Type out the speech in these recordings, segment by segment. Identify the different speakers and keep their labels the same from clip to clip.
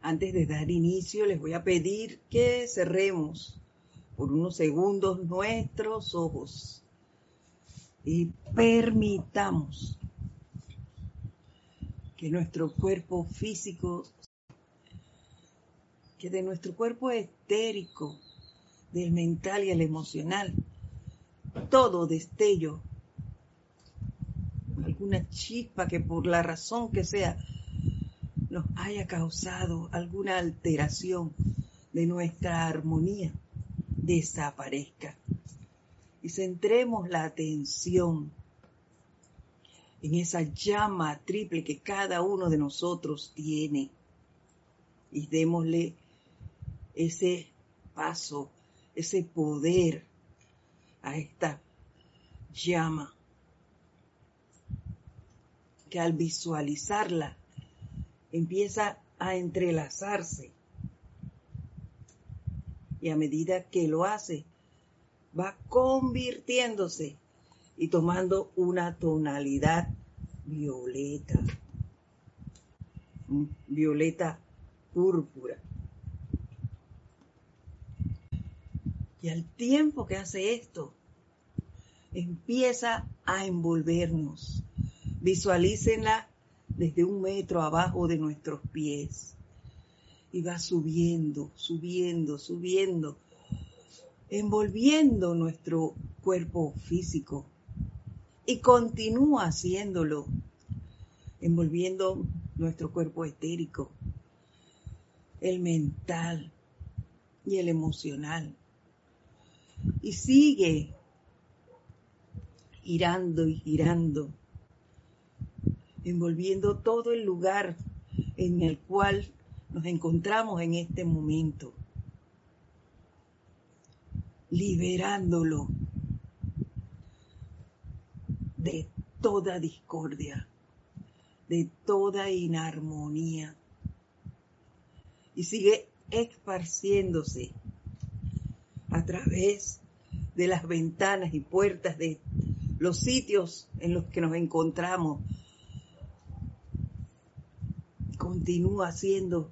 Speaker 1: Antes de dar inicio, les voy a pedir que cerremos por unos segundos nuestros ojos y permitamos que nuestro cuerpo físico, que de nuestro cuerpo estérico, del mental y el emocional, todo destello, alguna chispa que por la razón que sea nos haya causado alguna alteración de nuestra armonía desaparezca. Y centremos la atención en esa llama triple que cada uno de nosotros tiene. Y démosle ese paso, ese poder a esta llama que al visualizarla empieza a entrelazarse. Y a medida que lo hace, va convirtiéndose y tomando una tonalidad violeta, violeta púrpura. Y al tiempo que hace esto, empieza a envolvernos. Visualícenla desde un metro abajo de nuestros pies. Y va subiendo, subiendo, subiendo, envolviendo nuestro cuerpo físico. Y continúa haciéndolo, envolviendo nuestro cuerpo etérico, el mental y el emocional. Y sigue girando y girando envolviendo todo el lugar en el cual nos encontramos en este momento, liberándolo de toda discordia, de toda inarmonía. Y sigue esparciéndose a través de las ventanas y puertas de los sitios en los que nos encontramos continúa haciendo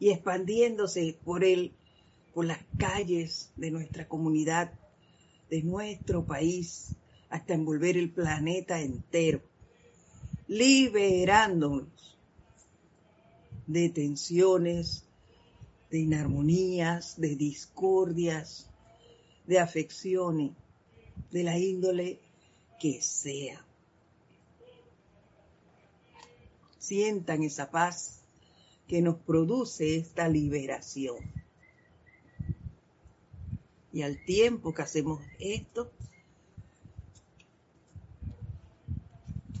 Speaker 1: y expandiéndose por él, por las calles de nuestra comunidad, de nuestro país, hasta envolver el planeta entero, liberándonos de tensiones, de inarmonías, de discordias, de afecciones, de la índole que sea. Sientan esa paz que nos produce esta liberación. Y al tiempo que hacemos esto,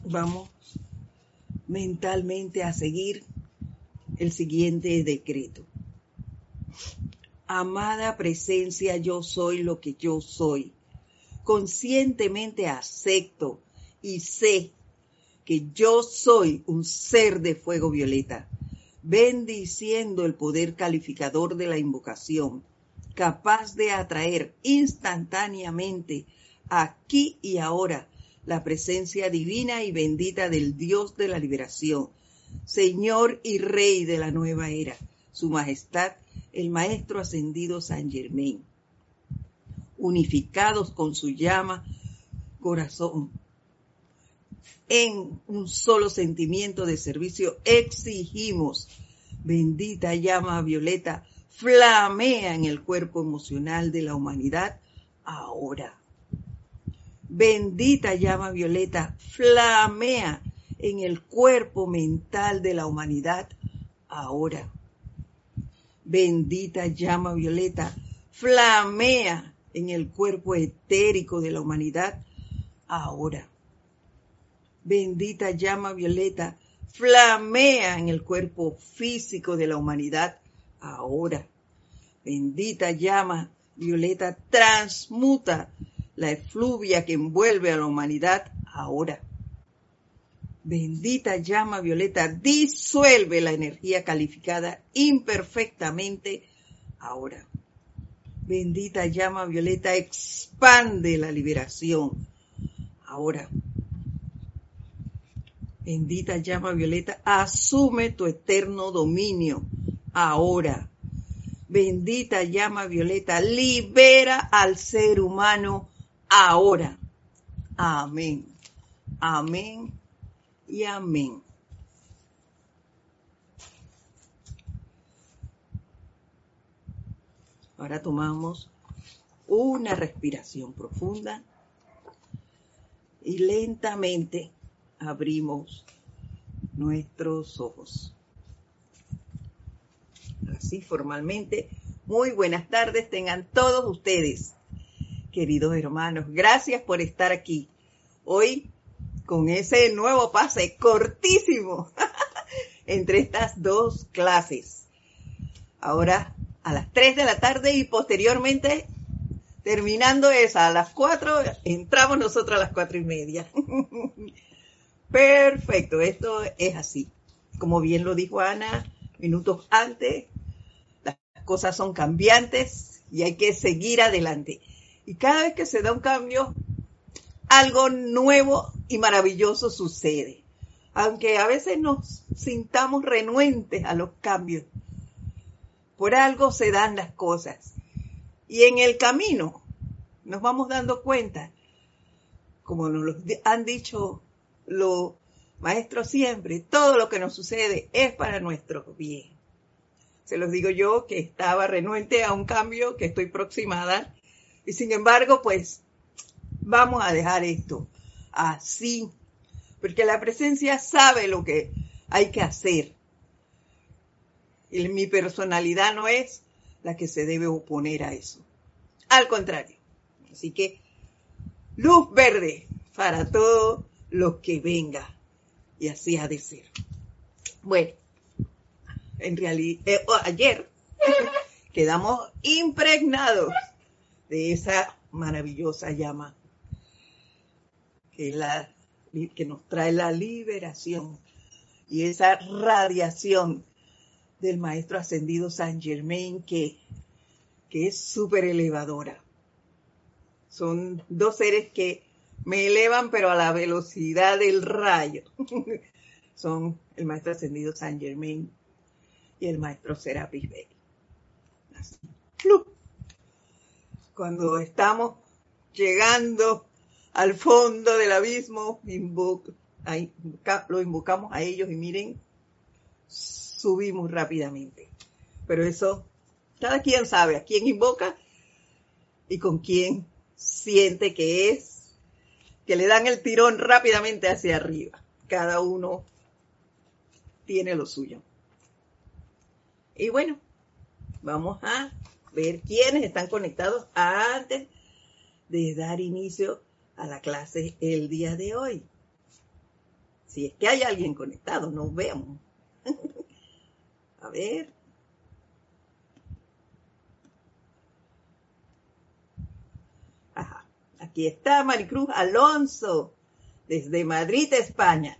Speaker 1: vamos mentalmente a seguir el siguiente decreto. Amada presencia, yo soy lo que yo soy. Conscientemente acepto y sé que yo soy un ser de fuego violeta, bendiciendo el poder calificador de la invocación, capaz de atraer instantáneamente aquí y ahora la presencia divina y bendita del Dios de la liberación, Señor y Rey de la nueva era, Su Majestad, el Maestro Ascendido San Germain. Unificados con su llama, corazón, en un solo sentimiento de servicio, exigimos, bendita llama violeta, flamea en el cuerpo emocional de la humanidad ahora. Bendita llama violeta, flamea en el cuerpo mental de la humanidad ahora. Bendita llama violeta, flamea en el cuerpo etérico de la humanidad ahora bendita llama violeta, flamea en el cuerpo físico de la humanidad ahora. Bendita llama violeta, transmuta la efluvia que envuelve a la humanidad ahora. Bendita llama violeta, disuelve la energía calificada imperfectamente ahora. Bendita llama violeta, expande la liberación ahora Bendita llama violeta, asume tu eterno dominio ahora. Bendita llama violeta, libera al ser humano ahora. Amén. Amén y amén. Ahora tomamos una respiración profunda y lentamente abrimos nuestros ojos. Así formalmente, muy buenas tardes tengan todos ustedes, queridos hermanos. Gracias por estar aquí. Hoy con ese nuevo pase cortísimo entre estas dos clases. Ahora a las 3 de la tarde y posteriormente, terminando esa a las 4, entramos nosotros a las cuatro y media. Perfecto, esto es así. Como bien lo dijo Ana minutos antes, las cosas son cambiantes y hay que seguir adelante. Y cada vez que se da un cambio, algo nuevo y maravilloso sucede. Aunque a veces nos sintamos renuentes a los cambios, por algo se dan las cosas. Y en el camino nos vamos dando cuenta, como nos han dicho los maestros siempre, todo lo que nos sucede es para nuestro bien. Se los digo yo que estaba renuente a un cambio que estoy próxima y sin embargo, pues vamos a dejar esto así, porque la presencia sabe lo que hay que hacer y mi personalidad no es la que se debe oponer a eso. Al contrario. Así que luz verde para todo lo que venga. Y así ha de ser. Bueno, en realidad, eh, oh, ayer quedamos impregnados de esa maravillosa llama que, la, que nos trae la liberación y esa radiación del maestro ascendido San Germain que, que es súper elevadora. Son dos seres que me elevan, pero a la velocidad del rayo. Son el maestro ascendido San Germain y el maestro Serapis Bey. Cuando estamos llegando al fondo del abismo, lo invocamos a ellos y miren subimos rápidamente. Pero eso, cada quien sabe a quién invoca y con quién siente que es, que le dan el tirón rápidamente hacia arriba. Cada uno tiene lo suyo. Y bueno, vamos a ver quiénes están conectados antes de dar inicio a la clase el día de hoy. Si es que hay alguien conectado, nos vemos. A ver. Aquí está Maricruz Alonso, desde Madrid, España.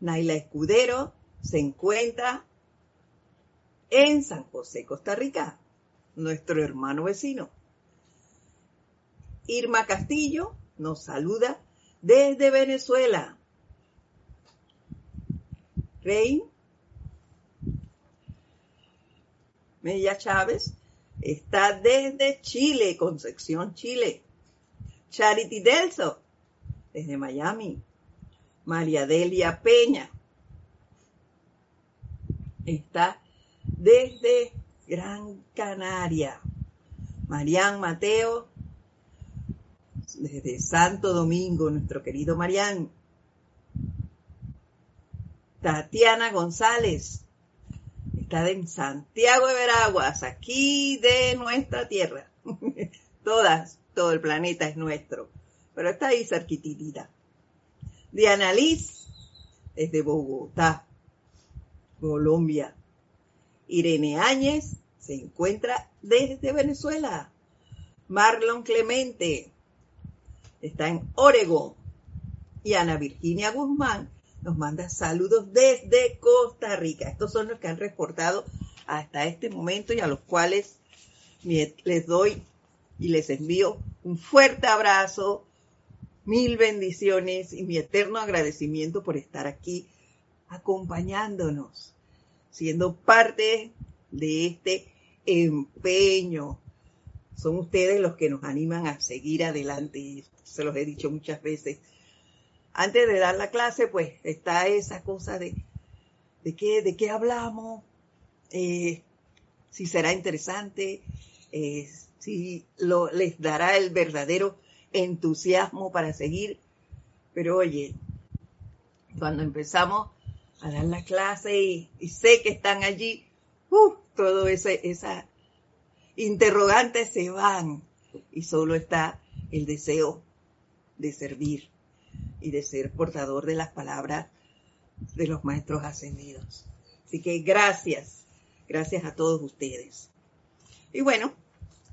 Speaker 1: Naila Escudero se encuentra en San José, Costa Rica, nuestro hermano vecino. Irma Castillo nos saluda desde Venezuela. Rey Mella Chávez está desde Chile, Concepción, Chile. Charity Delso, desde Miami. María Delia Peña está desde Gran Canaria. Marián Mateo, desde Santo Domingo, nuestro querido Marián. Tatiana González, está en Santiago de Veraguas, aquí de nuestra tierra. Todas, todo el planeta es nuestro, pero está ahí cerquitita. Diana Liz, desde Bogotá, Colombia. Irene Áñez se encuentra desde Venezuela. Marlon Clemente está en Oregón. Y Ana Virginia Guzmán nos manda saludos desde Costa Rica. Estos son los que han reportado hasta este momento y a los cuales les doy y les envío un fuerte abrazo, Mil bendiciones y mi eterno agradecimiento por estar aquí acompañándonos, siendo parte de este empeño. Son ustedes los que nos animan a seguir adelante, se los he dicho muchas veces. Antes de dar la clase, pues está esa cosa de, de, qué, de qué hablamos, eh, si será interesante, eh, si lo, les dará el verdadero entusiasmo para seguir. Pero oye, cuando empezamos a dar la clase y, sé que están allí, uh, todo ese, esa interrogantes se van y solo está el deseo de servir y de ser portador de las palabras de los maestros ascendidos. Así que gracias, gracias a todos ustedes. Y bueno,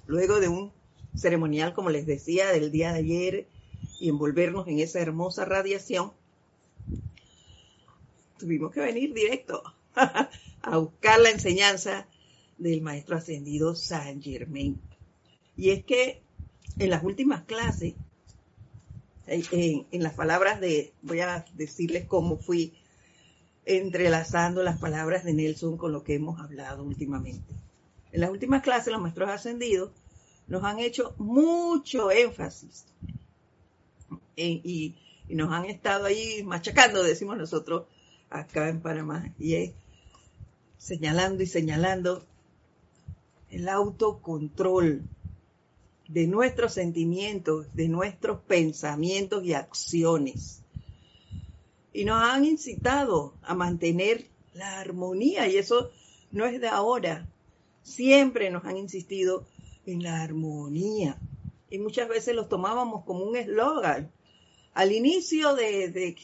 Speaker 1: luego de un ceremonial, como les decía, del día de ayer y envolvernos en esa hermosa radiación, tuvimos que venir directo a buscar la enseñanza del maestro ascendido Saint Germain. Y es que en las últimas clases, en, en, las palabras de, voy a decirles cómo fui entrelazando las palabras de Nelson con lo que hemos hablado últimamente. En las últimas clases, los maestros ascendidos nos han hecho mucho énfasis y, nos han estado ahí machacando, decimos nosotros acá en Panamá, y es señalando y señalando el autocontrol de nuestros sentimientos, de nuestros pensamientos y acciones. Y nos han incitado a mantener la armonía, y eso no es de ahora. Siempre nos han insistido en la armonía. Y muchas veces los tomábamos como un eslogan. Al inicio de,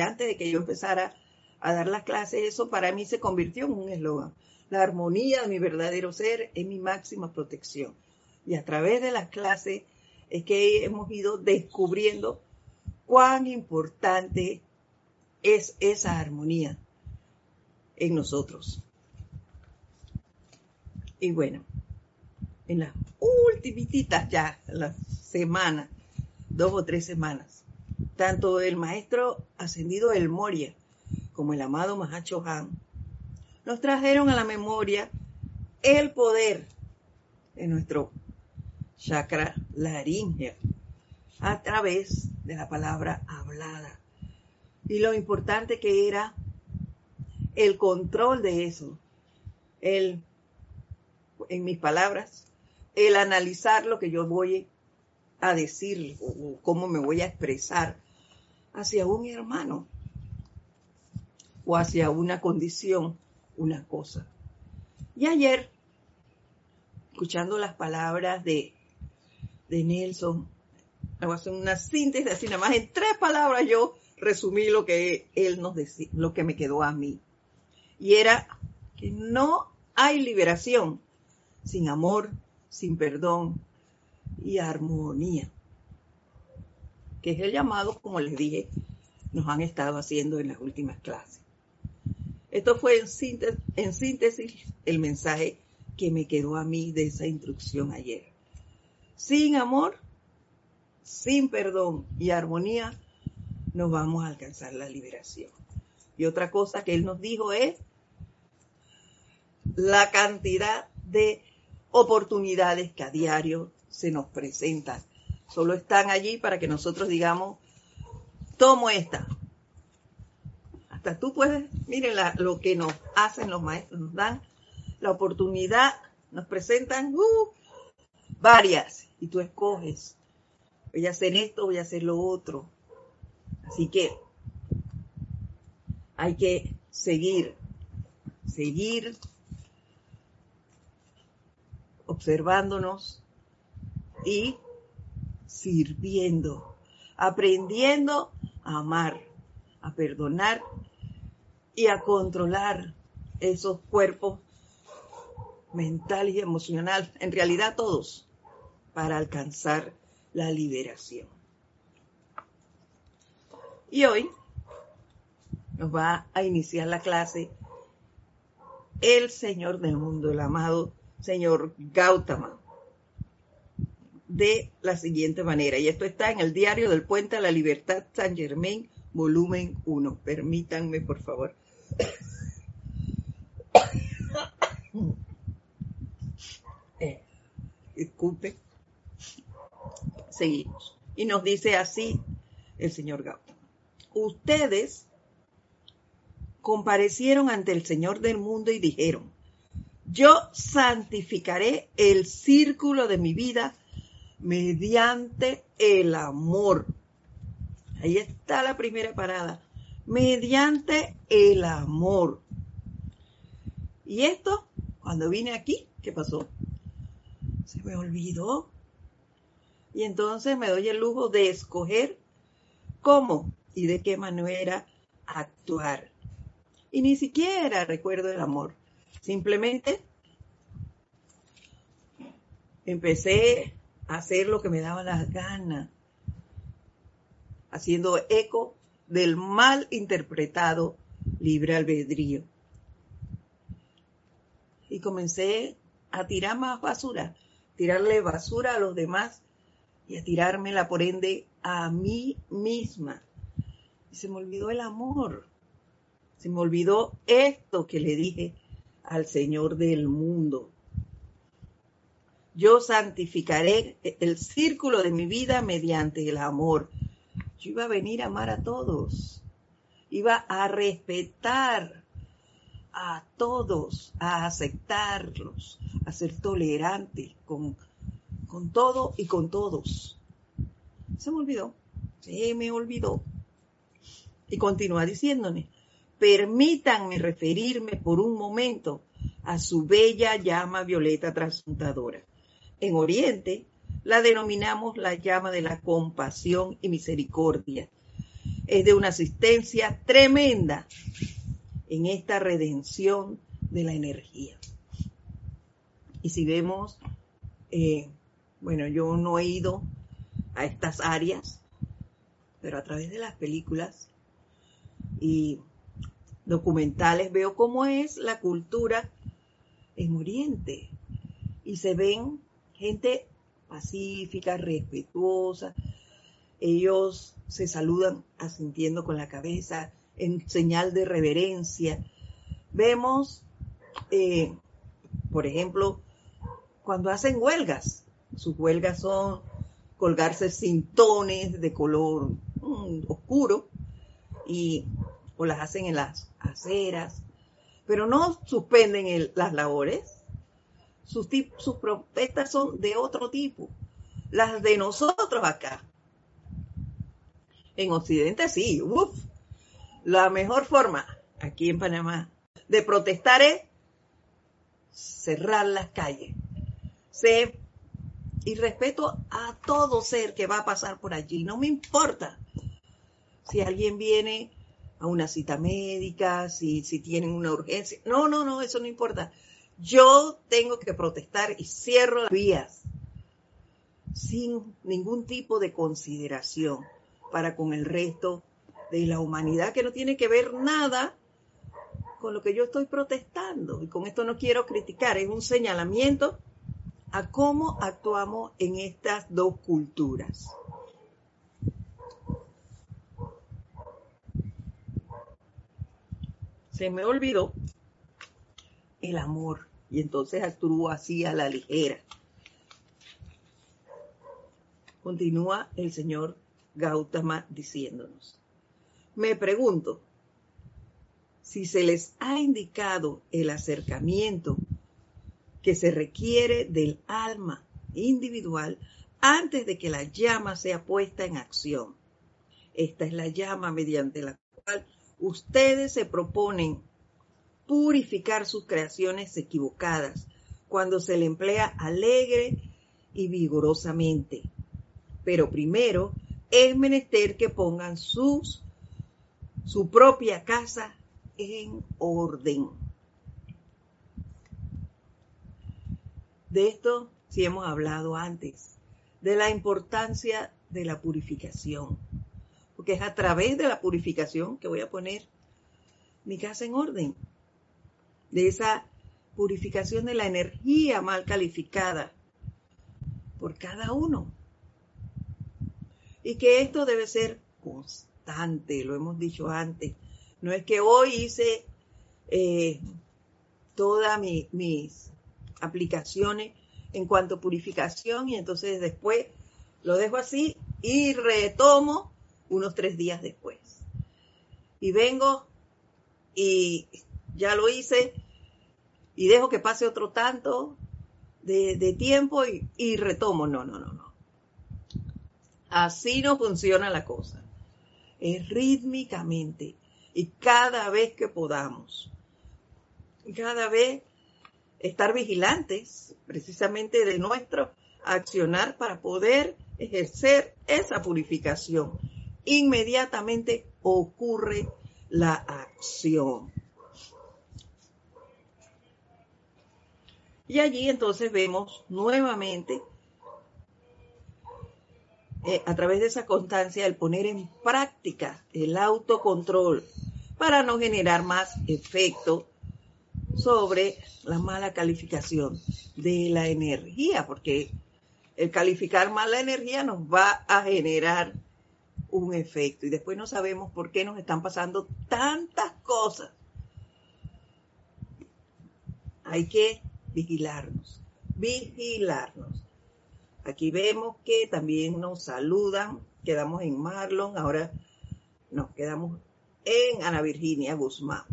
Speaker 1: antes de que yo empezara a dar las clases, eso para mí se convirtió en un eslogan. La armonía de mi verdadero ser es mi máxima protección. Y a través de las clases es que hemos ido descubriendo cuán importante es esa armonía en nosotros. Y bueno, en las ultimitas ya, las semanas, dos o tres semanas, tanto el maestro ascendido del Moria como el amado Mahacho Han nos trajeron a la memoria el poder de nuestro chakra laringeo a través de la palabra hablada. Y lo importante que era el control de eso, el, en mis palabras, el analizar lo que yo voy a decir o cómo me voy a expresar hacia un hermano o hacia una condición, una cosa. Y ayer, escuchando las palabras de, de Nelson, voy a hacer una síntesis así nada más en tres palabras yo resumí lo que él nos decía, lo que me quedó a mí. Y era que no hay liberación sin amor, sin perdón y armonía, que es el llamado, como les dije, nos han estado haciendo en las últimas clases. Esto fue en síntesis, el mensaje que me quedó a mí de esa instrucción ayer. Sin amor, sin perdón y armonía, no vamos a alcanzar la liberación. Y otra cosa que él nos dijo es la cantidad de oportunidades que a diario se nos presentan. Solo están allí para que nosotros digamos, tomo esta. Hasta tú puedes, miren lo que nos hacen los maestros, nos dan la oportunidad, nos presentan uh, varias y tú escoges, voy a hacer esto, voy a hacer lo otro. Así que hay que seguir, seguir observándonos y sirviendo, aprendiendo a amar, a perdonar y a controlar esos cuerpos mental y emocional, en realidad todos, para alcanzar la liberación. Y hoy nos va a iniciar la clase el Señor del mundo, el amado señor Gautama. de la siguiente manera, y esto está en el diario del Puente a la Libertad San Germain, volumen 1. Permítanme, por favor. Eh, disculpe. Seguimos. Y nos dice así el señor Gautama. Ustedes comparecieron ante el Señor del mundo y dijeron, yo santificaré el círculo de mi vida mediante el amor. Ahí está la primera parada. Mediante el amor. Y esto, cuando vine aquí, ¿qué pasó? Se me olvidó. Y entonces me doy el lujo de escoger cómo y de qué manera actuar. Y ni siquiera recuerdo el amor. Simplemente empecé a hacer lo que me daba las ganas, haciendo eco del mal interpretado libre albedrío. Y comencé a tirar más basura, tirarle basura a los demás y a tirármela por ende a mí misma. Y se me olvidó el amor. Se me olvidó esto que le dije al Señor del mundo. Yo santificaré el círculo de mi vida mediante el amor. Yo iba a venir a amar a todos. Iba a respetar a todos, a aceptarlos, a ser tolerante con con todo y con todos. Se me olvidó, se me olvidó. Y continúa diciéndome, permítanme referirme por un momento a su bella llama violeta transmutadora. En Oriente la denominamos la llama de la compasión y misericordia. Es de una asistencia tremenda en esta redención de la energía. Y si vemos eh, bueno, yo no he ido a estas áreas, pero a través de las películas y documentales veo cómo es la cultura en Oriente. Y se ven gente pacífica, respetuosa. Ellos se saludan asintiendo con la cabeza en señal de reverencia. Vemos, eh, por ejemplo, cuando hacen huelgas, sus huelgas son colgarse cintones de color mm, oscuro y o las hacen en las aceras, pero no suspenden las labores. Sus, sus protestas son de otro tipo. Las de nosotros acá. En Occidente sí. La mejor forma aquí en Panamá de protestar es cerrar las calles. Se y respeto a todo ser que va a pasar por allí. No me importa si alguien viene a una cita médica, si, si tienen una urgencia. No, no, no, eso no importa. Yo tengo que protestar y cierro las vías sin ningún tipo de consideración para con el resto de la humanidad que no tiene que ver nada con lo que yo estoy protestando. Y con esto no quiero criticar, es un señalamiento a cómo actuamos en estas dos culturas. Se me olvidó el amor y entonces actúo así a la ligera. Continúa el señor Gautama diciéndonos. Me pregunto si se les ha indicado el acercamiento que se requiere del alma individual antes de que la llama sea puesta en acción. Esta es la llama mediante la cual ustedes se proponen purificar sus creaciones equivocadas cuando se le emplea alegre y vigorosamente. Pero primero es menester que pongan sus, su propia casa en orden. De esto sí hemos hablado antes, de la importancia de la purificación, porque es a través de la purificación que voy a poner mi casa en orden, de esa purificación de la energía mal calificada por cada uno. Y que esto debe ser constante, lo hemos dicho antes. No es que hoy hice eh, todas mis aplicaciones en cuanto a purificación y entonces después lo dejo así y retomo unos tres días después. Y vengo y ya lo hice y dejo que pase otro tanto de, tiempo y, y retomo. No, no, no, no. Así no funciona la cosa. Es rítmicamente y cada vez que podamos. Cada vez estar vigilantes precisamente de nuestro accionar para poder ejercer esa purificación. Inmediatamente ocurre la acción. Y allí entonces vemos nuevamente, eh, a través de esa constancia, el poner en práctica el autocontrol para no generar más efecto sobre la mala calificación de la energía, porque el calificar mal la energía nos va a generar un efecto y después no sabemos por qué nos están pasando tantas cosas. Hay que vigilarnos, vigilarnos. Aquí vemos que también nos saludan, quedamos en Marlon, ahora nos quedamos en Ana Virginia Guzmán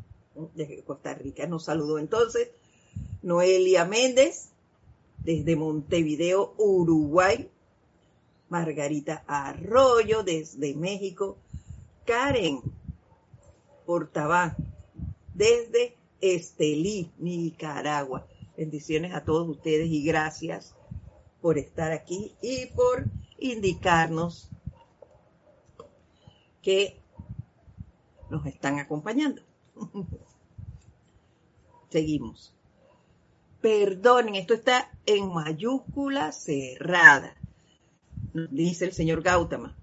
Speaker 1: de Costa Rica. Nos saludó entonces Noelia Méndez desde Montevideo, Uruguay. Margarita Arroyo desde México. Karen Portabán desde Estelí, Nicaragua. Bendiciones a todos ustedes y gracias por estar aquí y por indicarnos que nos están acompañando. Seguimos. Perdonen, esto está en mayúscula cerrada, dice el señor Gautama.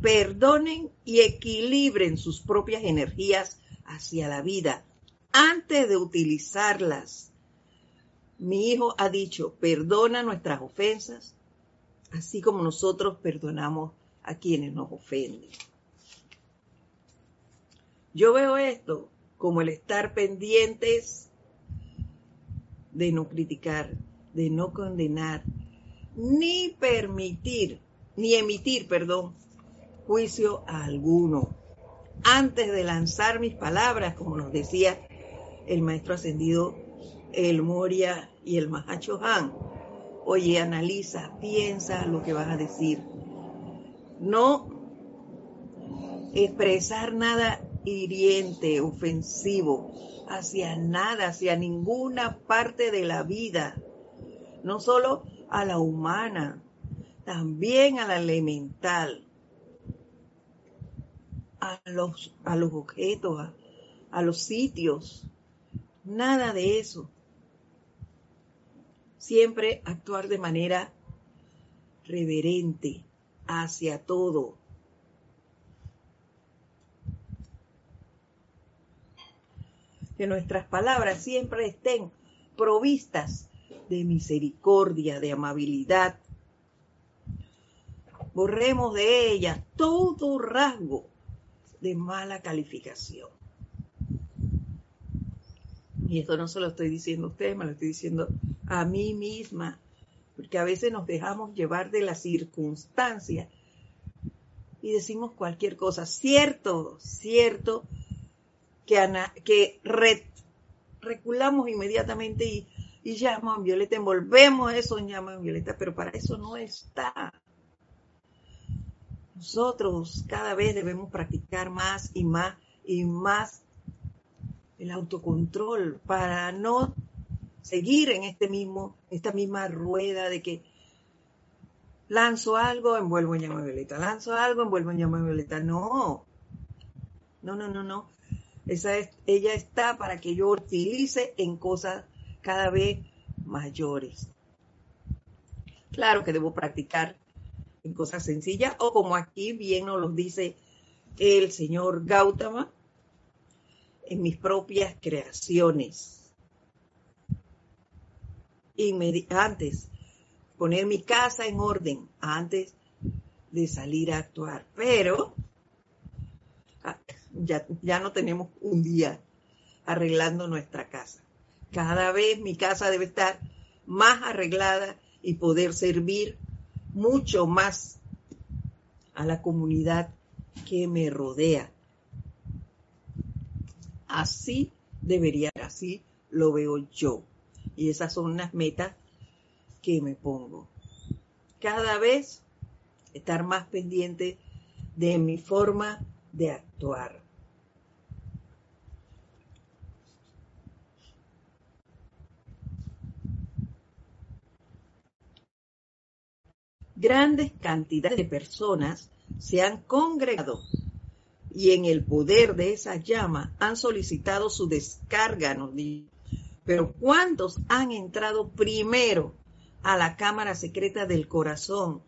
Speaker 1: Perdonen y equilibren sus propias energías hacia la vida antes de utilizarlas. Mi hijo ha dicho, perdona nuestras ofensas, así como nosotros perdonamos a quienes nos ofenden. Yo veo esto como el estar pendientes de no criticar, de no condenar, ni permitir, ni emitir, perdón, juicio alguno. Antes de lanzar mis palabras, como nos decía el maestro ascendido El Moria y el Mahacho Han, oye, analiza, piensa lo que vas a decir. No expresar nada hiriente, ofensivo, hacia nada, hacia ninguna parte de la vida, no solo a la humana, también a la elemental, a los, a los objetos, a, a los sitios, nada de eso. Siempre actuar de manera reverente hacia todo, que nuestras palabras siempre estén provistas de misericordia, de amabilidad. Borremos de ellas todo rasgo de mala calificación. Y esto no se lo estoy diciendo a ustedes, me lo estoy diciendo a mí misma, porque a veces nos dejamos llevar de las circunstancias y decimos cualquier cosa. Cierto, cierto que, reculamos inmediatamente y, y llaman violeta, envolvemos eso en llama violeta, pero para eso no está. Nosotros cada vez debemos practicar más y más y más el autocontrol para no seguir en este mismo, esta misma rueda de que lanzo algo, envuelvo en llama violeta, lanzo algo, envuelvo en llama violeta. No, no, no, no, no. Esa es, ella está para que yo utilice en cosas cada vez mayores. Claro que debo practicar en cosas sencillas o como aquí bien nos lo dice el señor Gautama, en mis propias creaciones. Antes, poner mi casa en orden antes de salir a actuar. Pero ah, ya, ya no tenemos un día arreglando nuestra casa. Cada vez mi casa debe estar más arreglada y poder servir mucho más a la comunidad que me rodea. Así debería, así lo veo yo. Y esas son las metas que me pongo. Cada vez estar más pendiente de mi forma de actuar. Grandes cantidades de personas se han congregado y en el poder de esa llama han solicitado su descarga, nos Pero ¿cuántos han entrado primero a la cámara secreta del corazón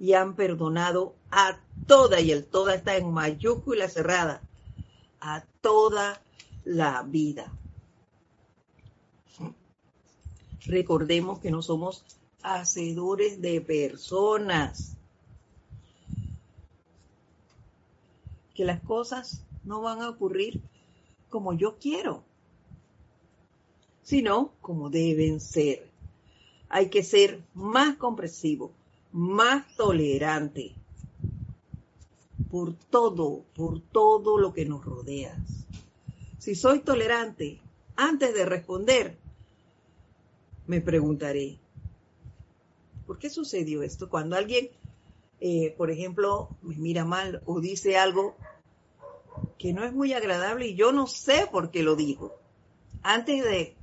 Speaker 1: y han perdonado a toda, y el toda está en mayúscula cerrada, a toda la vida? Recordemos que no somos hacedores de personas que las cosas no van a ocurrir como yo quiero, sino como deben ser. Hay que ser más comprensivo, más tolerante por todo, por todo lo que nos rodea. Si soy tolerante, antes de responder, me preguntaré, ¿por qué sucedió esto? Cuando alguien eh, por ejemplo, me mira mal o dice algo que no es muy agradable y yo no sé por qué lo dijo. Antes de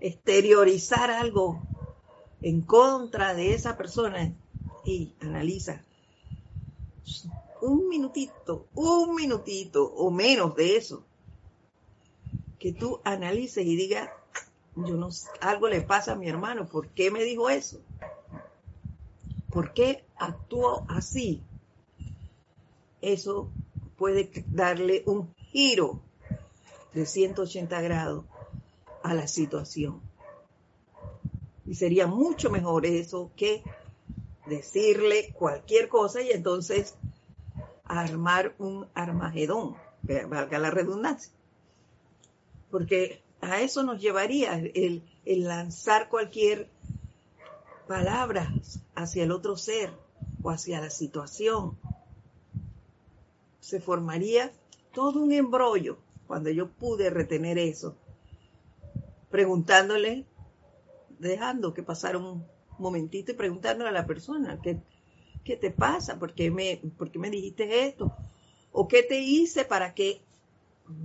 Speaker 1: exteriorizar algo en contra de esa persona y analiza un minutito, un minutito o menos de eso, que tú analices y digas, yo no algo le pasa a mi hermano, ¿por qué me dijo eso? ¿Por qué actuó así? Eso puede darle un giro de 180 grados a la situación. Y sería mucho mejor eso que decirle cualquier cosa y entonces armar un armagedón, valga la redundancia. Porque a eso nos llevaría el, el lanzar cualquier palabras hacia el otro ser o hacia la situación. Se formaría todo un embrollo cuando yo pude retener eso, preguntándole, dejando que pasara un momentito y preguntándole a la persona, ¿qué, qué te pasa? ¿Por qué, me, ¿Por qué me dijiste esto? ¿O qué te hice para que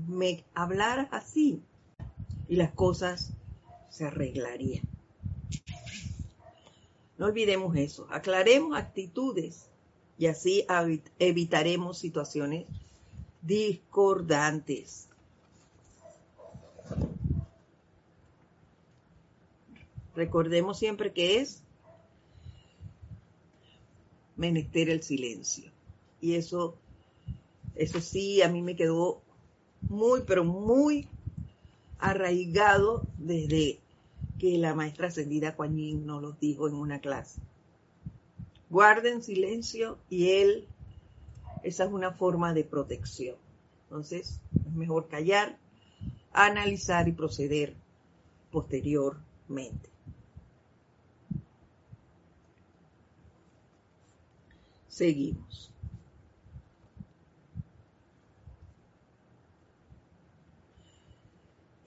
Speaker 1: me hablaras así? Y las cosas se arreglarían. No olvidemos eso. Aclaremos actitudes y así evitaremos situaciones discordantes. Recordemos siempre que es menester el silencio. Y eso, eso sí, a mí me quedó muy, pero muy arraigado desde que la maestra ascendida Kuan nos los dijo en una clase. Guarden silencio y él, esa es una forma de protección. Entonces, es mejor callar, analizar y proceder posteriormente. Seguimos.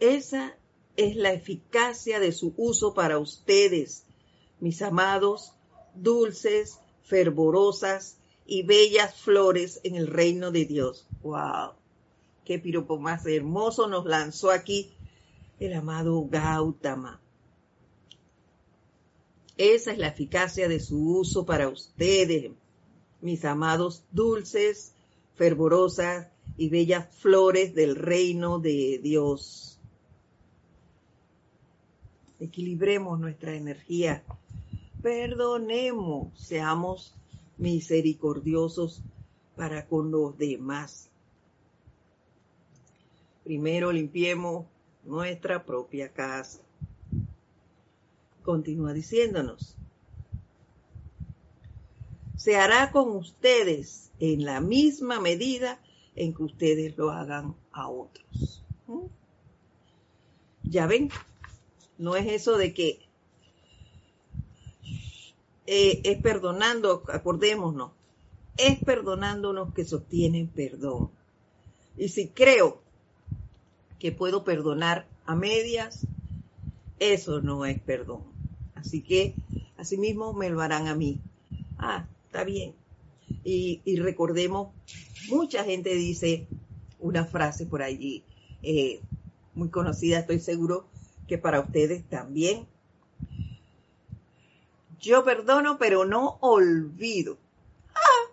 Speaker 1: Esa es la eficacia de su uso para ustedes, mis amados, dulces, fervorosas y bellas flores en el reino de Dios. ¡Wow! ¡Qué piropo más hermoso nos lanzó aquí el amado Gautama! Esa es la eficacia de su uso para ustedes, mis amados dulces, fervorosas y bellas flores del reino de Dios equilibremos nuestra energía, perdonemos, seamos misericordiosos para con los demás. Primero limpiemos nuestra propia casa. Continúa diciéndonos, se hará con ustedes en la misma medida en que ustedes lo hagan a otros. ¿Mm? Ya ven, no es eso de que eh, es perdonando, acordémonos, es perdonándonos que se obtiene perdón. Y si creo que puedo perdonar a medias, eso no es perdón. Así que asimismo me lo harán a mí. Ah, está bien. Y, recordemos, mucha gente dice una frase por allí, eh, muy conocida, estoy seguro que para ustedes también. Yo perdono, pero no olvido. Ah,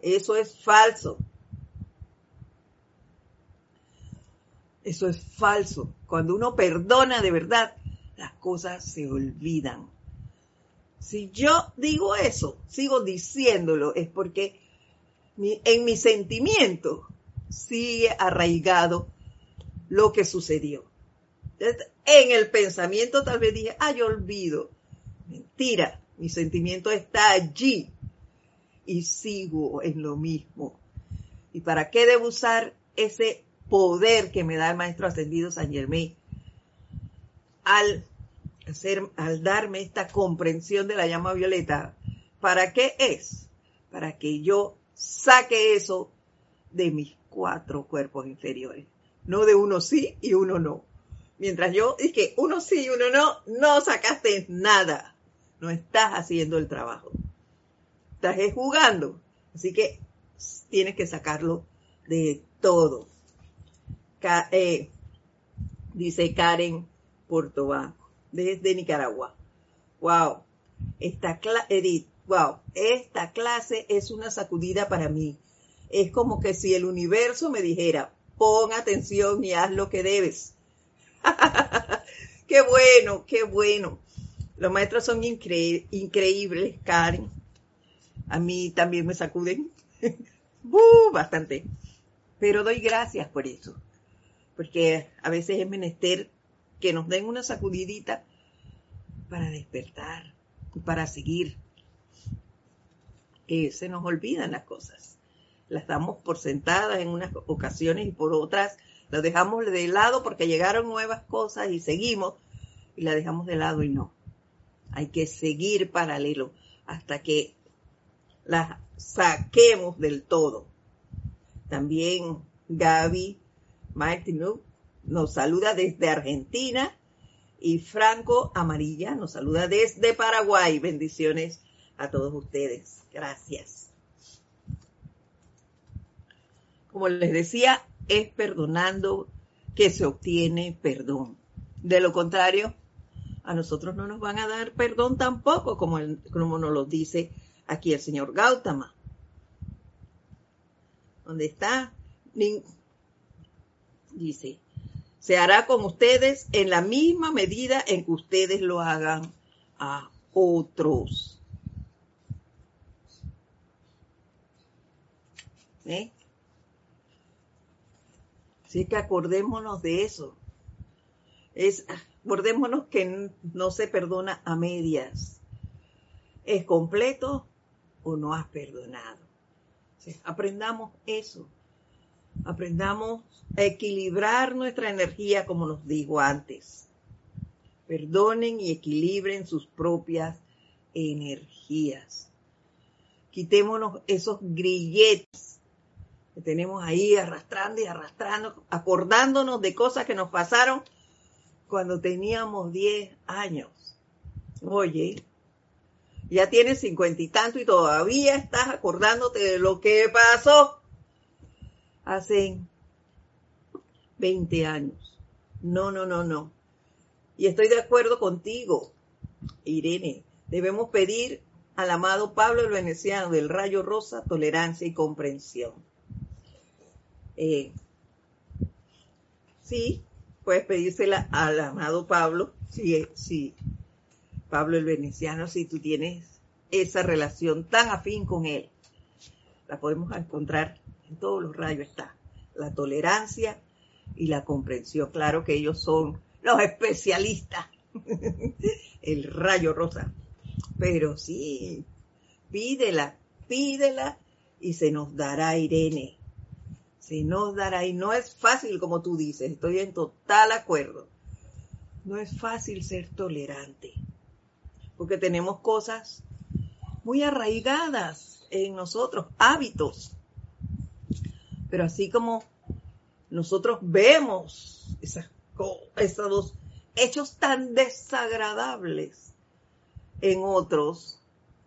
Speaker 1: eso es falso. Eso es falso. Cuando uno perdona de verdad, las cosas se olvidan. Si yo digo eso, sigo diciéndolo, es porque en mi sentimiento sigue arraigado lo que sucedió. En el pensamiento tal vez dije, ah, yo olvido. Mentira, mi sentimiento está allí y sigo en lo mismo. ¿Y para qué debo usar ese poder que me da el Maestro Ascendido San Germain al, hacer, al darme esta comprensión de la llama violeta? ¿Para qué es? Para que yo saque eso de mis cuatro cuerpos inferiores. No de uno sí y uno no. Mientras yo dije uno sí y uno no, no sacaste nada. No estás haciendo el trabajo. Estás jugando. Así que tienes que sacarlo de todo. Eh, dice Karen Portobanco, desde Nicaragua. Wow, esta Edith, wow, esta clase es una sacudida para mí. Es como que si el universo me dijera, pon atención y haz lo que debes. qué bueno, qué bueno. Los maestros son increíbles, Karen. A mí también me sacuden bastante. Pero doy gracias por eso porque a veces es menester que nos den una sacudidita para despertar y para seguir. Se nos olvidan las cosas. Las damos por sentadas en unas ocasiones y por otras las dejamos de lado porque llegaron nuevas cosas y seguimos y las dejamos de lado y no. Hay que seguir paralelo hasta que las saquemos del todo. También Gaby Martin nos saluda desde Argentina y Franco Amarilla nos saluda desde Paraguay. Bendiciones a todos ustedes. Gracias. Como les decía, es perdonando que se obtiene perdón. De lo contrario, a nosotros no nos van a dar perdón tampoco, como, como nos lo dice aquí el señor Gautama. ¿Dónde está? dice, se hará con ustedes en la misma medida en que ustedes lo hagan a otros. ¿Eh? Así que acordémonos de eso. Es, acordémonos que no se perdona a medias. ¿Es completo o no has perdonado? aprendamos eso. Aprendamos a equilibrar nuestra energía como nos digo antes. Perdonen y equilibren sus propias energías. Quitémonos esos grilletes que tenemos ahí arrastrando y arrastrando, acordándonos de cosas que nos pasaron cuando teníamos 10 años. Oye, ya tienes cincuenta y tanto y todavía estás acordándote de lo que pasó hace 20 años. No, no, no, no. Y estoy de acuerdo contigo, Irene. Debemos pedir al amado Pablo el Veneciano del Rayo Rosa tolerancia y comprensión. Eh, sí, puedes pedírsela al amado Pablo, sí, sí, Pablo el Veneciano, si tú tienes esa relación tan afín con él. La podemos encontrar en todos los rayos está la tolerancia y la comprensión. Claro que ellos son los especialistas, el rayo rosa. Pero sí, pídela, pídela y se nos dará, Irene. Nos dará y no es fácil como tú dices, estoy en total acuerdo. No es fácil ser tolerante, porque tenemos cosas muy arraigadas en nosotros, hábitos. Pero así como nosotros vemos esas, esos hechos tan desagradables en otros,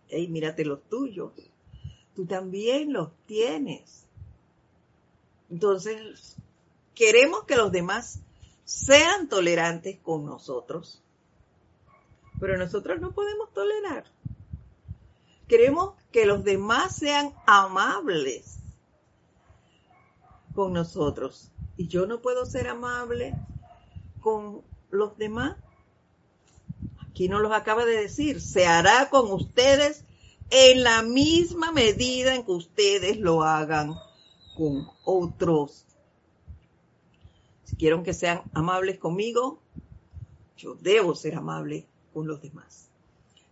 Speaker 1: hey, mírate los tuyos, tú también los tienes. Entonces, queremos que los demás sean tolerantes con nosotros, pero nosotros no podemos tolerar. Queremos que los demás sean amables con nosotros. Y yo no puedo ser amable con los demás. Aquí no los acaba de decir. Se hará con ustedes en la misma medida en que ustedes lo hagan con otros. Si quieren que sean amables conmigo, yo debo ser amable con los demás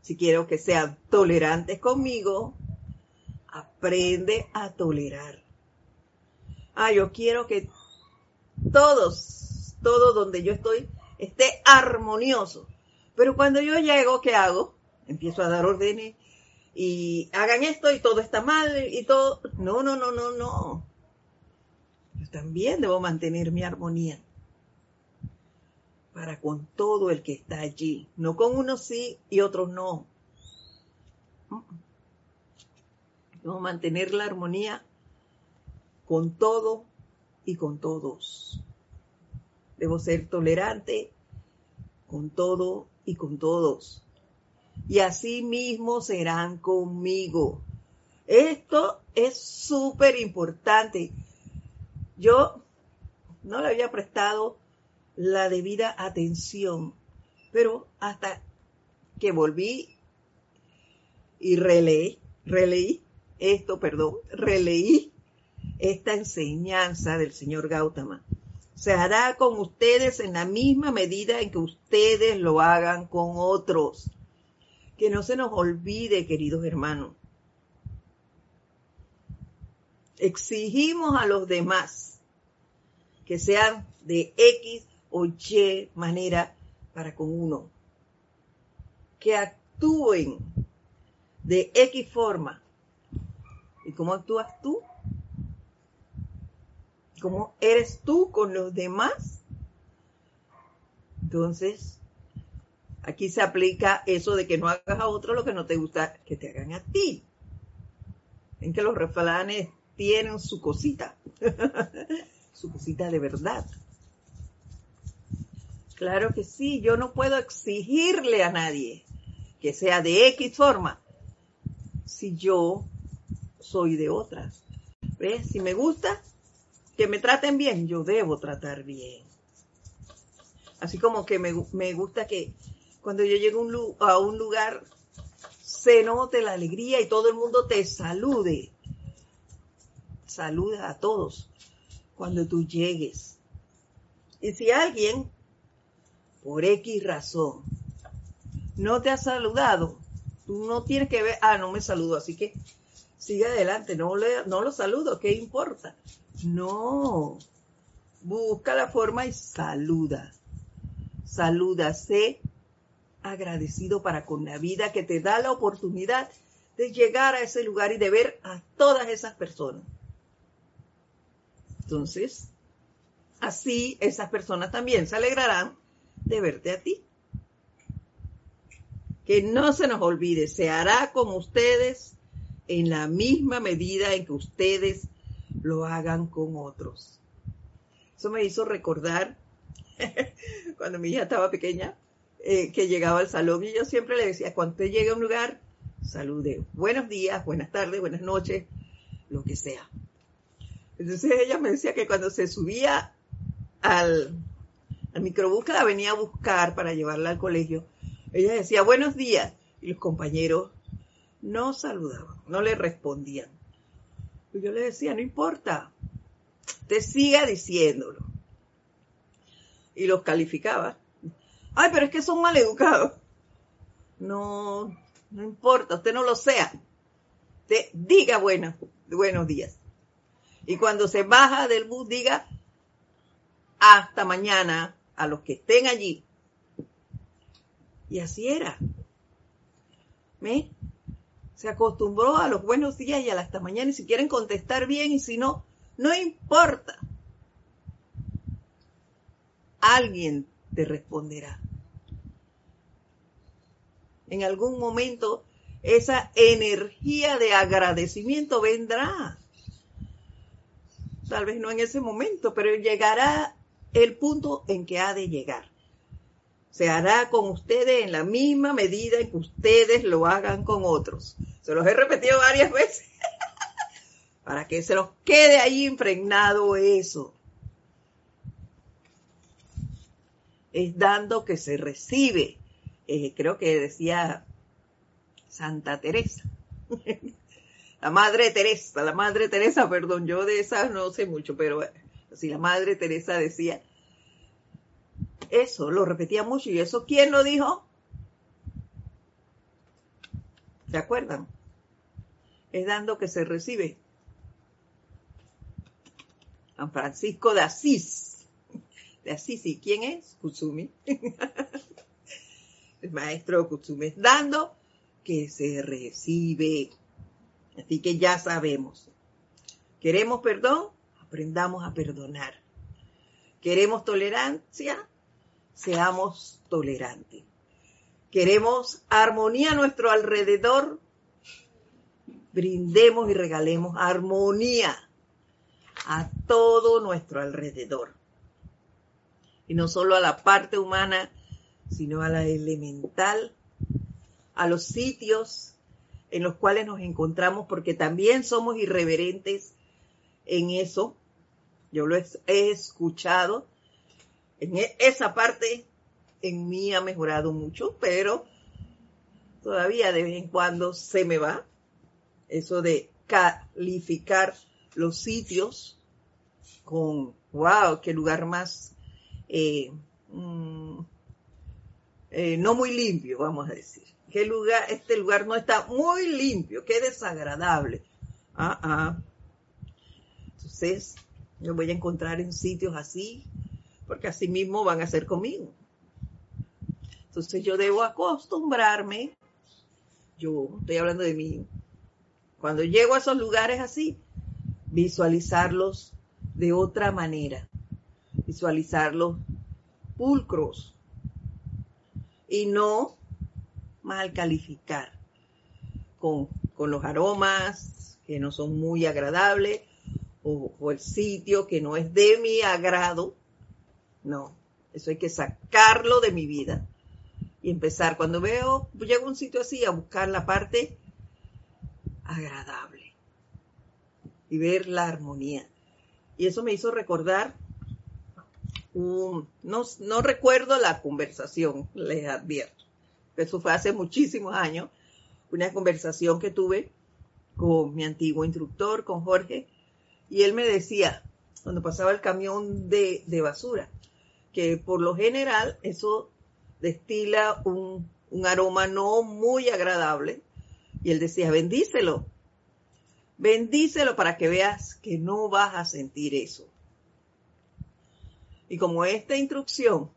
Speaker 1: si quiero que sean tolerantes conmigo, aprende a tolerar. Ah, yo quiero que todos, todo donde yo estoy, esté armonioso. Pero cuando yo llego, ¿qué hago? Empiezo a dar órdenes y hagan esto y todo está mal y todo. No, no, no, no, no. También debo mantener mi armonía para con todo el que está allí, no con unos sí y otros no. Debo mantener la armonía con todo y con todos. Debo ser tolerante con todo y con todos. Y así mismo serán conmigo. Esto es súper importante. Yo no le había prestado la debida atención. Pero hasta que volví y releí, releí esto, perdón, releí esta enseñanza del señor Gautama. Se hará con ustedes en la misma medida en que ustedes lo hagan con otros. Que no se nos olvide, queridos hermanos. Exigimos a los demás que sean de X o Y manera para con uno. Que actúen de X forma. ¿Y cómo actúas tú? ¿Cómo eres tú con los demás? Entonces, aquí se aplica eso de que no hagas a otro lo que no te gusta que te hagan a ti. En que los refranes tienen su cosita, su cosita de verdad. Claro que sí, yo no puedo exigirle a nadie que sea de X forma si yo soy de otras. ¿Ves? Si me gusta que me traten bien, yo debo tratar bien. Así como que me, gusta que cuando yo llego a un lugar se note la alegría y todo el mundo te salude. Saluda a todos cuando tú llegues. Y si alguien por X razón, no te ha saludado, tú no tienes que ver, ah, no me saludo, así que sigue adelante, no, le, no lo saludo, ¿qué importa? No, busca la forma y saluda. Saluda, sé agradecido para con la vida que te da la oportunidad de llegar a ese lugar y de ver a todas esas personas. Entonces, así esas personas también se alegrarán de verte a ti. Que no se nos olvide, se hará con ustedes en la misma medida en que ustedes lo hagan con otros. Eso me hizo recordar cuando mi hija estaba pequeña, eh, que llegaba al salón y yo siempre le decía, cuando usted llegue a un lugar, salude, buenos días, buenas tardes, buenas noches, lo que sea. Entonces ella me decía que cuando se subía al, el microbús que la venía a buscar para llevarla al colegio, ella decía buenos días y los compañeros no saludaban, no le respondían. Y yo le decía, no importa, te siga diciéndolo. Y los calificaba. Ay, pero es que son mal educados. No, no importa, usted no lo sea. te diga buenos, buenos días. Y cuando se baja del bus, diga hasta mañana a los que estén allí. Y así era. ¿Me? Se acostumbró a los buenos días y a hasta mañana y si quieren contestar bien y si no, no importa. Alguien te responderá. En algún momento esa energía de agradecimiento vendrá. Tal vez no en ese momento, pero llegará el punto en que ha de llegar. Se hará con ustedes en la misma medida en que ustedes lo hagan con otros. Se los he repetido varias veces para que se los quede ahí impregnado eso. Es dando que se recibe. Eh, creo que decía Santa Teresa. la Madre Teresa, la Madre Teresa, perdón, yo de esas no sé mucho, pero si la Madre Teresa decía eso, lo repetía mucho, y eso, ¿quién lo dijo? ¿Se acuerdan? Es dando que se recibe. San Francisco de Asís. De Asís, ¿y quién es? Kutsumi. El maestro Kutsumi. Dando que se recibe. Así que ya sabemos. ¿Queremos perdón? Aprendamos a perdonar. ¿Queremos tolerancia? Seamos tolerantes. ¿Queremos armonía a nuestro alrededor? Brindemos y regalemos armonía a todo nuestro alrededor. Y no solo a la parte humana, sino a la elemental, a los sitios en los cuales nos encontramos, porque también somos irreverentes en eso. Yo lo he escuchado. En e, esa parte en mí ha mejorado mucho, pero todavía de vez en cuando se me va eso de calificar los sitios con, wow, qué lugar más eh, mm, eh, no muy limpio, vamos a decir qué lugar, este lugar no está muy limpio, qué desagradable. Ah, ah. Entonces, yo voy a encontrar en sitios así, porque así mismo van a ser conmigo. Entonces yo debo acostumbrarme, yo estoy hablando de mí, cuando llego a esos lugares así, visualizarlos de otra manera, visualizarlos pulcros y no mal calificar con, los aromas que no son muy agradables o, el sitio que no es de mi agrado. No, eso hay que sacarlo de mi vida y empezar. Cuando veo, llego a un sitio así a buscar la parte agradable y ver la armonía. Y eso me hizo recordar no, no recuerdo la conversación, les advierto, eso fue hace muchísimos años, una conversación que tuve con mi antiguo instructor, con Jorge, y él me decía, cuando pasaba el camión de, basura, que por lo general eso destila un, un aroma no muy agradable, y él decía, bendícelo, bendícelo para que veas que no vas a sentir eso. Y como esta instrucción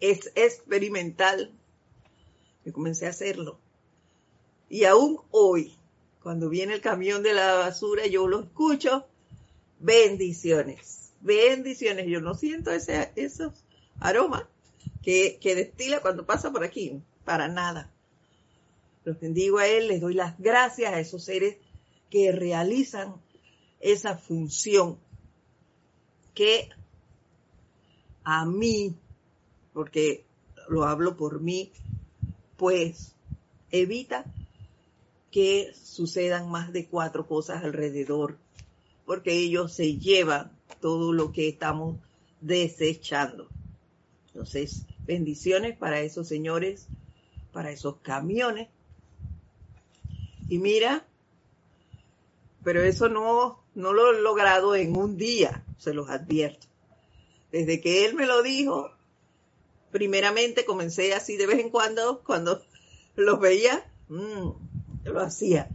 Speaker 1: es experimental, y comencé a hacerlo. Y aún hoy, cuando viene el camión de la basura, yo lo escucho. Bendiciones, bendiciones. Yo no siento ese, esos aromas que, que destila cuando pasa por aquí, para nada. Los bendigo a Él, les doy las gracias a esos seres que realizan esa función que a mí, porque lo hablo por mí, pues evita que sucedan más de cuatro cosas alrededor, porque ellos se llevan todo lo que estamos desechando. Entonces, bendiciones para esos señores, para esos camiones. Y mira, pero eso no, no lo he logrado en un día, se los advierto. Desde que él me lo dijo, primeramente comencé así de vez en cuando, cuando los veía, mm, lo hacía.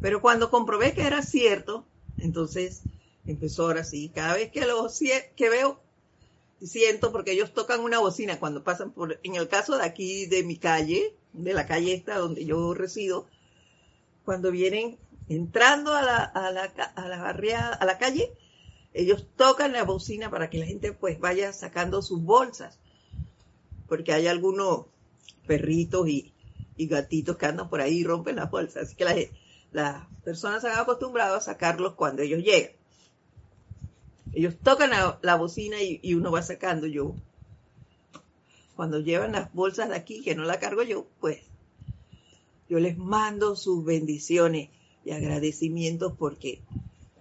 Speaker 1: Pero cuando comprobé que era cierto, entonces empezó ahora sí. Cada vez que, lo, que veo, siento, porque ellos tocan una bocina cuando pasan por, en el caso de aquí, de mi calle, de la calle esta donde yo resido, cuando vienen entrando a la, a la, a la a la calle, ellos tocan la bocina para que la gente pues vaya sacando sus bolsas, porque hay algunos perritos y, y gatitos que andan por ahí y rompen las bolsas, así que la, las personas se han acostumbrado a sacarlos cuando ellos llegan. Ellos tocan la, bocina y, uno va sacando yo. Cuando llevan las bolsas de aquí, que no la cargo yo, pues yo les mando sus bendiciones y agradecimientos porque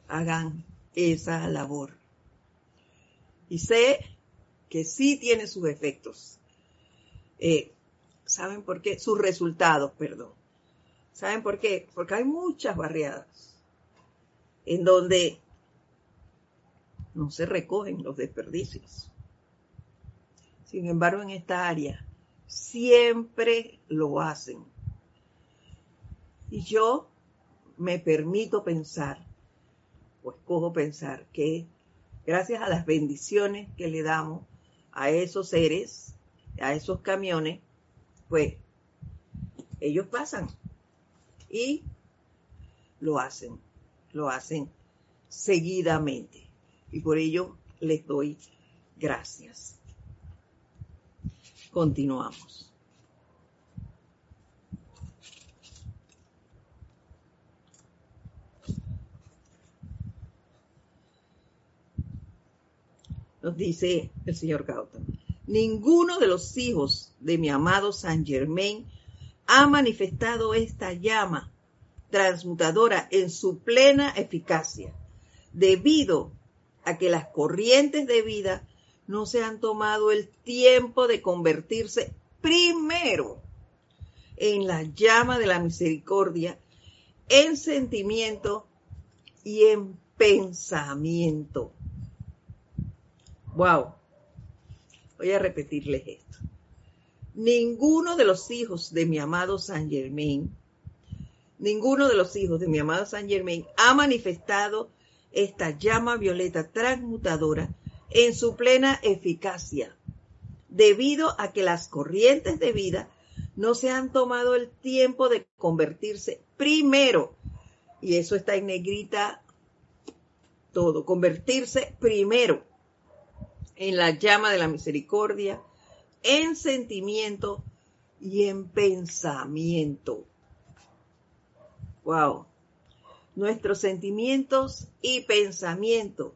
Speaker 1: hagan esa labor. Y sé que sí tiene sus efectos. Eh, ¿Saben por qué? Sus resultados, perdón. ¿Saben por qué? Porque hay muchas barriadas en donde no se recogen los desperdicios. Sin embargo, en esta área siempre lo hacen. Y yo me permito pensar, o escojo pensar, que gracias a las bendiciones que le damos a esos seres, a esos camiones, pues ellos pasan y lo hacen, lo hacen seguidamente. Y por ello les doy gracias. Continuamos. Nos dice el señor Gautam. Ninguno de los hijos de mi amado San Germain ha manifestado esta llama transmutadora en su plena eficacia, debido a que las corrientes de vida no se han tomado el tiempo de convertirse primero en la llama de la misericordia, en sentimiento y en pensamiento. Wow. Voy a repetirles esto. Ninguno de los hijos de mi amado San Germain, ninguno de los hijos de mi amado San Germain ha manifestado esta llama violeta transmutadora en su plena eficacia, debido a que las corrientes de vida no se han tomado el tiempo de convertirse primero, y eso está en negrita todo, convertirse primero en la llama de la misericordia, en sentimiento y en pensamiento. Wow. Nuestros sentimientos y pensamientos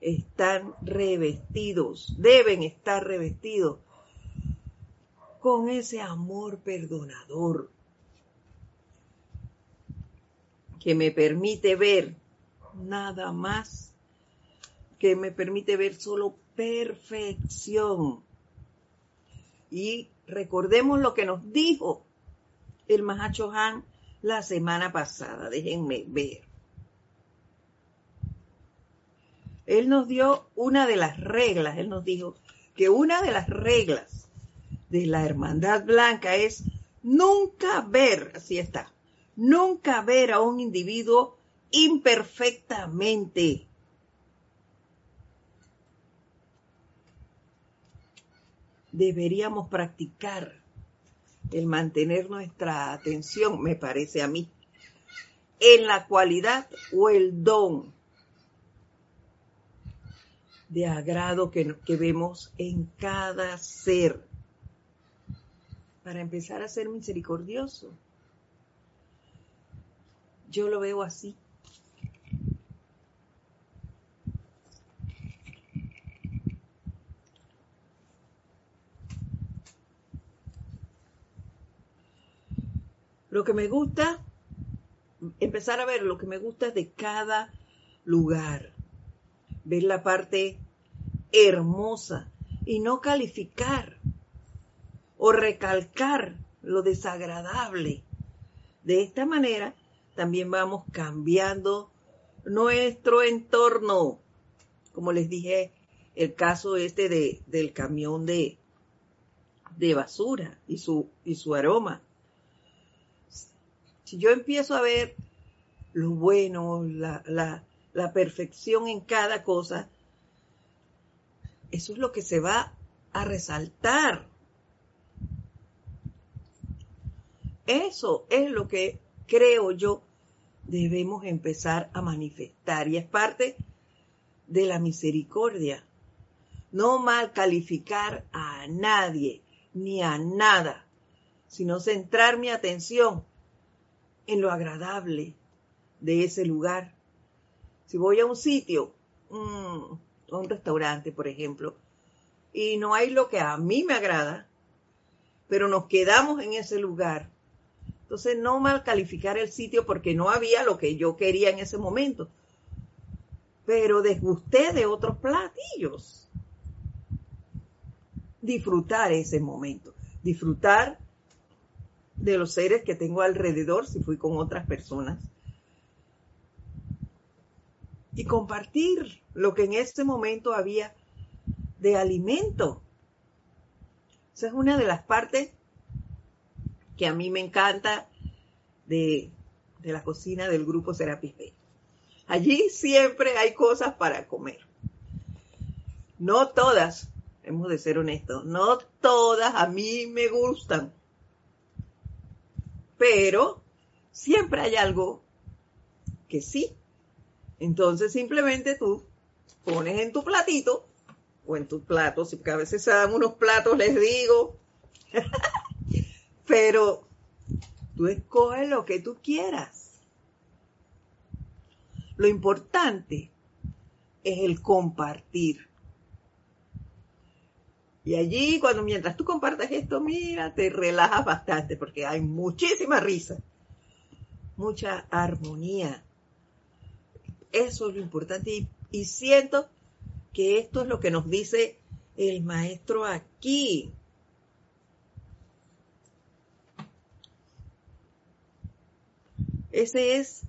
Speaker 1: están revestidos, deben estar revestidos con ese amor perdonador que me permite ver nada más, que me permite ver solo perfección y recordemos lo que nos dijo el Mahacho Han la semana pasada. Déjenme ver. Él nos dio una de las reglas. Él nos dijo que una de las reglas de la hermandad blanca es nunca ver, así está, nunca ver a un individuo imperfectamente. Deberíamos practicar el mantener nuestra atención, me parece a mí, en la cualidad o el don de agrado que, que vemos en cada ser para empezar a ser misericordioso. Yo lo veo así. Lo que me gusta, empezar a ver lo que me gusta de cada lugar, ver la parte hermosa y no calificar o recalcar lo desagradable. De esta manera también vamos cambiando nuestro entorno. Como les dije, el caso este de, del camión de, de basura y su, y su aroma Si yo empiezo a ver lo bueno, la, la perfección en cada cosa, eso es lo que se va a resaltar. Eso es lo que creo yo debemos empezar a manifestar y es parte de la misericordia. No mal calificar a nadie ni a nada, sino centrar mi atención en lo agradable de ese lugar. Si voy a un sitio, mm, a un restaurante, por ejemplo, y no hay lo que a mí me agrada, pero nos quedamos en ese lugar. Entonces, no mal calificar el sitio porque no había lo que yo quería en ese momento, pero desgusté de otros platillos. Disfrutar ese momento, disfrutar de los seres que tengo alrededor si fui con otras personas y compartir lo que en ese momento había de alimento. Esa es una de las partes que a mí me encanta de, la cocina del grupo Serapis B. Allí siempre hay cosas para comer. No todas, hemos de ser honestos, no todas a mí me gustan. Pero siempre hay algo que sí. Entonces simplemente tú pones en tu platito o en tus platos, porque a veces se dan unos platos, les digo, pero tú escoges lo que tú quieras. Lo importante es el compartir. Y allí, cuando mientras tú compartes esto, mira, te relajas bastante porque hay muchísima risa, mucha armonía. Eso es lo importante. Y, y siento que esto es lo que nos dice el maestro aquí. Ese es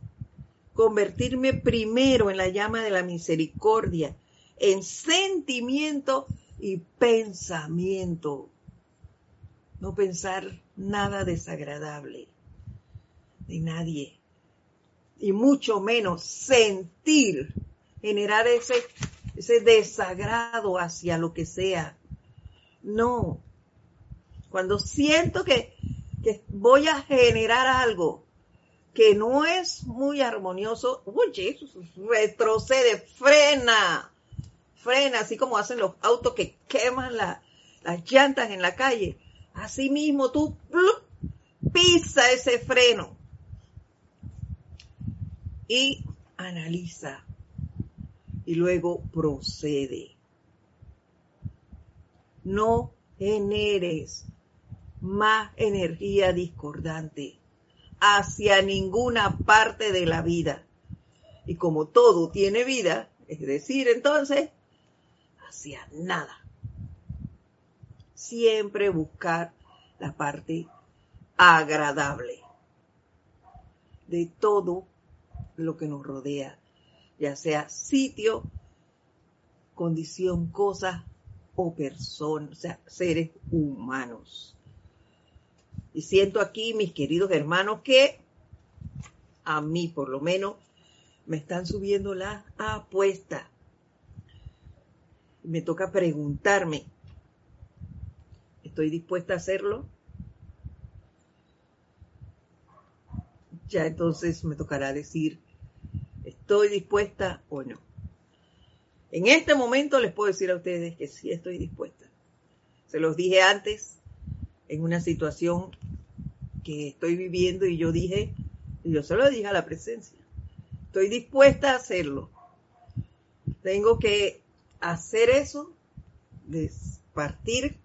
Speaker 1: convertirme primero en la llama de la misericordia, en sentimiento y pensamiento. No pensar nada desagradable de nadie. Y mucho menos sentir, generar ese, ese desagrado hacia lo que sea. No. Cuando siento que, que voy a generar algo, que no es muy armonioso, oye, retrocede, frena, frena, así como hacen los autos que queman las llantas en la calle. Así mismo tú pisa ese freno y analiza y luego procede. No generes más energía discordante hacia ninguna parte de la vida. Y como todo tiene vida, es decir, entonces, hacia nada. Siempre buscar la parte agradable de todo lo que nos rodea, ya sea sitio, condición, cosa o persona, o sea, seres humanos. Y siento aquí, mis queridos hermanos, que a mí por lo menos me están subiendo la apuesta. Me toca preguntarme, ¿estoy dispuesta a hacerlo? Ya entonces me tocará decir, ¿estoy dispuesta o no? En este momento les puedo decir a ustedes que sí estoy dispuesta. Se los dije antes en una situación que estoy viviendo y yo dije, y yo se lo dije a la presencia, estoy dispuesta a hacerlo. Tengo que hacer eso, partir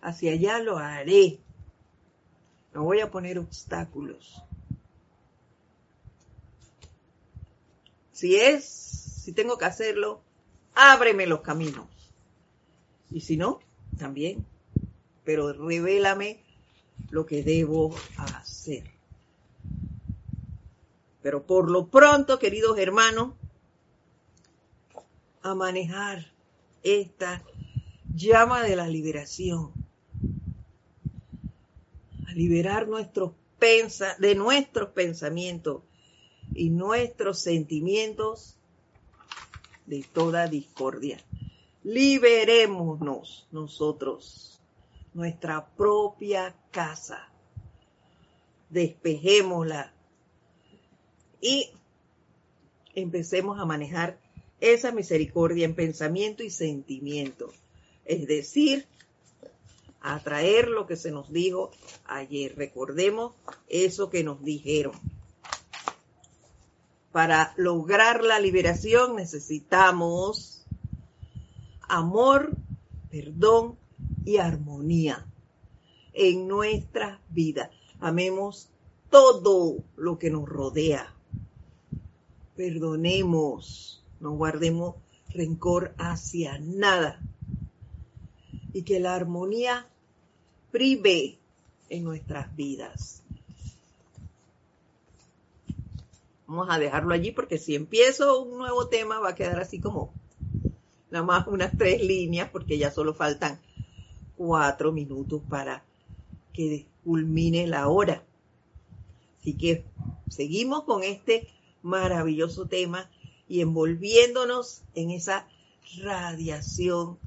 Speaker 1: hacia allá, lo haré. No voy a poner obstáculos. Si es, si tengo que hacerlo, ábreme los caminos. Y si no, también. Pero revélame lo que debo hacer. Pero por lo pronto, queridos hermanos, a manejar esta llama de la liberación, a liberar nuestros pensa, de nuestros pensamientos y nuestros sentimientos de toda discordia. Liberémonos nosotros, nuestra propia casa. Despejémosla y empecemos a manejar esa misericordia en pensamiento y sentimiento. Es decir, atraer lo que se nos dijo ayer. Recordemos eso que nos dijeron. Para lograr la liberación necesitamos amor, perdón y armonía en nuestra vida. Amemos todo lo que nos rodea. Perdonemos, no guardemos rencor hacia nada. Y que la armonía prive en nuestras vidas. Vamos a dejarlo allí porque si empiezo un nuevo tema va a quedar así como nada más unas tres líneas porque ya solo faltan cuatro minutos para que culmine la hora. Así que seguimos con este maravilloso tema y envolviéndonos en esa radiación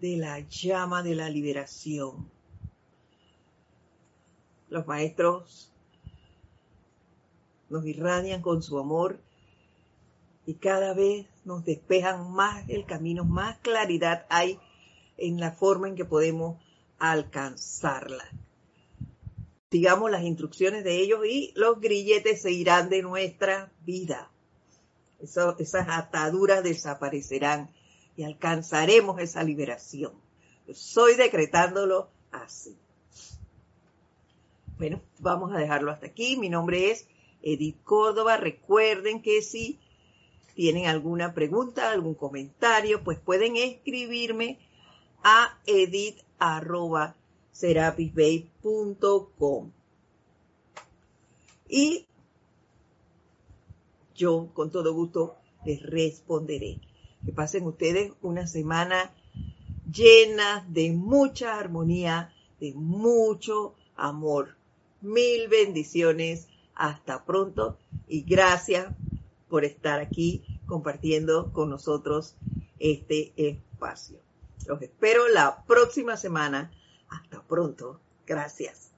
Speaker 1: de la llama de la liberación los maestros nos irradian con su amor y cada vez nos despejan más el camino, más claridad hay en la forma en que podemos alcanzarla. Sigamos las instrucciones de ellos y los grilletes se irán de nuestra vida. Esas ataduras desaparecerán y alcanzaremos esa liberación. Estoy decretándolo así. Bueno, vamos a dejarlo hasta aquí. Mi nombre es Edith Córdoba. Recuerden que si tienen alguna pregunta, algún comentario, pues pueden escribirme a edit.serapisbay.com. Y yo con todo gusto les responderé. Que pasen ustedes una semana llena de mucha armonía, de mucho amor. Mil bendiciones. Hasta pronto y gracias por estar aquí compartiendo con nosotros este espacio. Los espero la próxima semana. Hasta pronto. Gracias.